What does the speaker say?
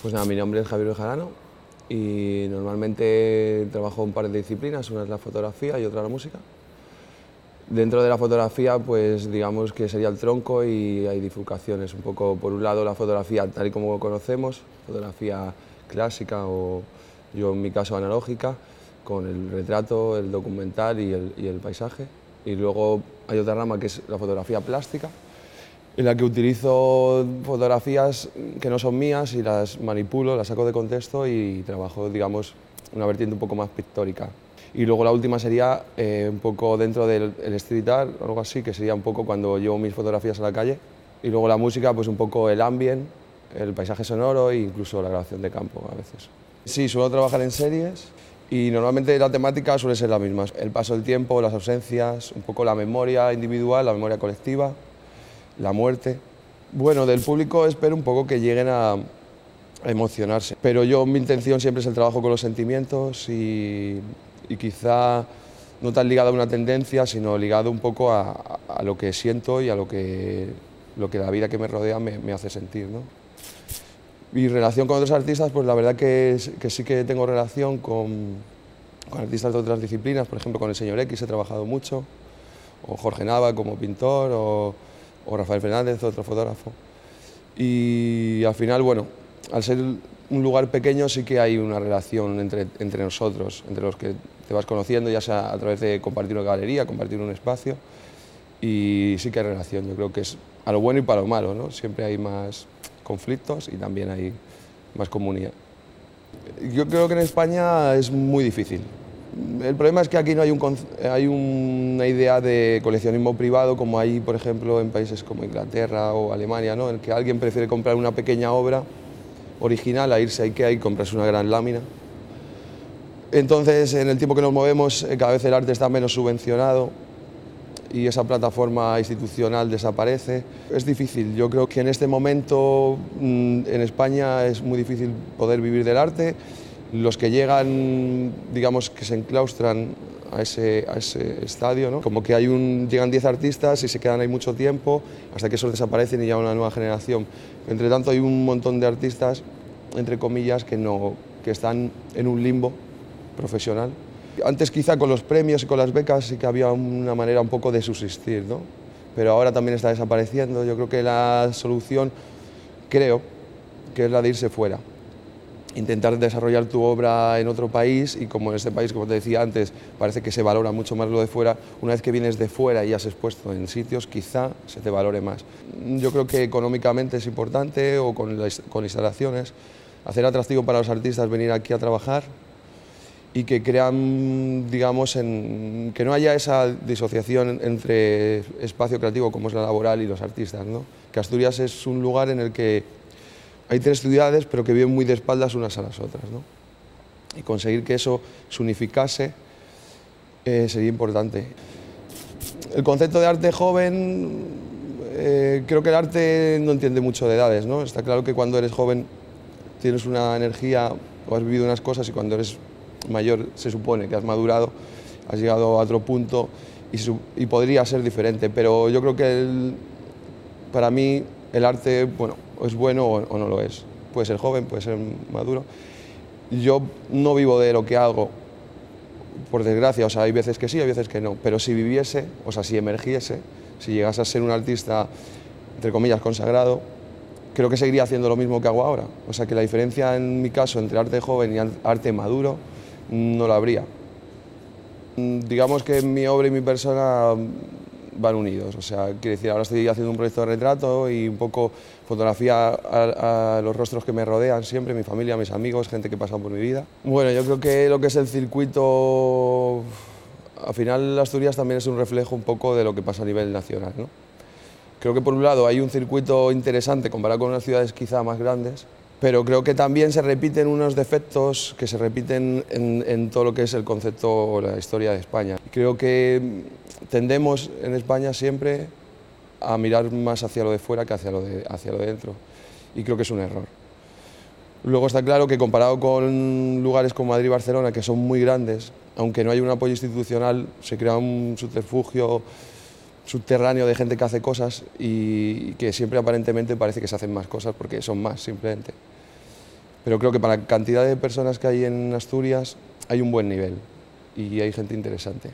Pues nada, mi nombre es Javier Bejarano y normalmente trabajo un par de disciplinas, una es la fotografía y otra la música. Dentro de la fotografía, pues digamos que sería el tronco y hay bifurcaciones. Un poco, por un lado, la fotografía tal y como conocemos, fotografía clásica o yo en mi caso analógica, con el retrato, el documental y el, y el paisaje. Y luego hay otra rama que es la fotografía plástica, en la que utilizo fotografías que no son mías y las manipulo, las saco de contexto y trabajo, digamos, una vertiente un poco más pictórica. Y luego la última sería eh, un poco dentro del el street art, algo así, que sería un poco cuando llevo mis fotografías a la calle. Y luego la música, pues un poco el ambient, el paisaje sonoro e incluso la grabación de campo a veces. Sí, suelo trabajar en series y normalmente la temática suele ser la misma. El paso del tiempo, las ausencias, un poco la memoria individual, la memoria colectiva la muerte. Bueno, del público espero un poco que lleguen a, emocionarse, pero yo mi intención siempre es el trabajo con los sentimientos y, quizá no tan ligado a una tendencia, sino ligado un poco a, lo que siento y a lo que, lo que la vida que me rodea me, hace sentir. ¿no? Mi relación con otros artistas, pues la verdad que, que sí que tengo relación con, con artistas de otras disciplinas, por ejemplo con el señor X he trabajado mucho, o Jorge Nava como pintor, o o Rafael Fernández, otro fotógrafo. Y al final, bueno, al ser un lugar pequeño sí que hay una relación entre, entre nosotros, entre los que te vas conociendo, ya sea a través de compartir una galería, compartir un espacio, y sí que hay relación, yo creo que es a lo bueno y para lo malo, ¿no? Siempre hay más conflictos y también hay más comunidad. Yo creo que en España es muy difícil, el problema es que aquí no hay, una idea de coleccionismo privado como hay, por ejemplo, en países como Inglaterra o Alemania, ¿no? en que alguien prefiere comprar una pequeña obra original a irse a Ikea y comprarse una gran lámina. Entonces, en el tiempo que nos movemos, eh, cada vez el arte está menos subvencionado y esa plataforma institucional desaparece. Es difícil, yo creo que en este momento mm, en España es muy difícil poder vivir del arte los que llegan, digamos, que se enclaustran a ese, a ese estadio, ¿no? como que hay un, llegan 10 artistas y se quedan ahí mucho tiempo hasta que esos desaparecen y llega una nueva generación. Entre tanto hay un montón de artistas, entre comillas, que, no, que están en un limbo profesional. Antes quizá con los premios y con las becas sí que había una manera un poco de subsistir, ¿no? pero ahora también está desapareciendo. Yo creo que la solución, creo, que es la de irse fuera intentar desarrollar tu obra en otro país y como en este país, como te decía antes, parece que se valora mucho más lo de fuera, una vez que vienes de fuera y has expuesto en sitios, quizá se te valore más. Yo creo que económicamente es importante o con, con instalaciones, hacer atractivo para los artistas venir aquí a trabajar y que crean, digamos, que no haya esa disociación entre espacio creativo como es la laboral y los artistas. ¿no? Que Asturias es un lugar en el que hay tres ciudades, pero que viven muy de espaldas unas a las otras. ¿no? Y conseguir que eso se unificase eh, sería importante. El concepto de arte joven, eh, creo que el arte no entiende mucho de edades. ¿no? Está claro que cuando eres joven tienes una energía o has vivido unas cosas y cuando eres mayor se supone que has madurado, has llegado a otro punto y, podría ser diferente. Pero yo creo que para mí el arte, bueno, es bueno o, no lo es. Puede ser joven, puede ser maduro. Yo no vivo de lo que hago, por desgracia, o sea, hay veces que sí, hay veces que no, pero si viviese, o sea, si emergiese, si llegase a ser un artista, entre comillas, consagrado, creo que seguiría haciendo lo mismo que hago ahora. O sea, que la diferencia en mi caso entre arte joven y arte maduro no la habría. Digamos que mi obra y mi persona van unidos. O sea, quiere decir, ahora estoy haciendo un proyecto de retrato y un poco fotografía a, los rostros que me rodean siempre, mi familia, mis amigos, gente que pasa por mi vida. Bueno, yo creo que lo que es el circuito, al final Asturias también es un reflejo un poco de lo que pasa a nivel nacional. ¿no? Creo que por un lado hay un circuito interesante comparado con unas ciudades quizá más grandes, pero creo que también se repiten unos defectos que se repiten en, en todo lo que es el concepto o la historia de España. Creo que tendemos en España siempre a mirar más hacia lo de fuera que hacia lo de, hacia lo de dentro. Y creo que es un error. Luego está claro que comparado con lugares como Madrid y Barcelona, que son muy grandes, aunque no hay un apoyo institucional, se crea un subterfugio subterráneo de gente que hace cosas y que siempre aparentemente parece que se hacen más cosas porque son más simplemente. pero creo que para la cantidad de personas que hay en Asturias hay un buen nivel y hay gente interesante.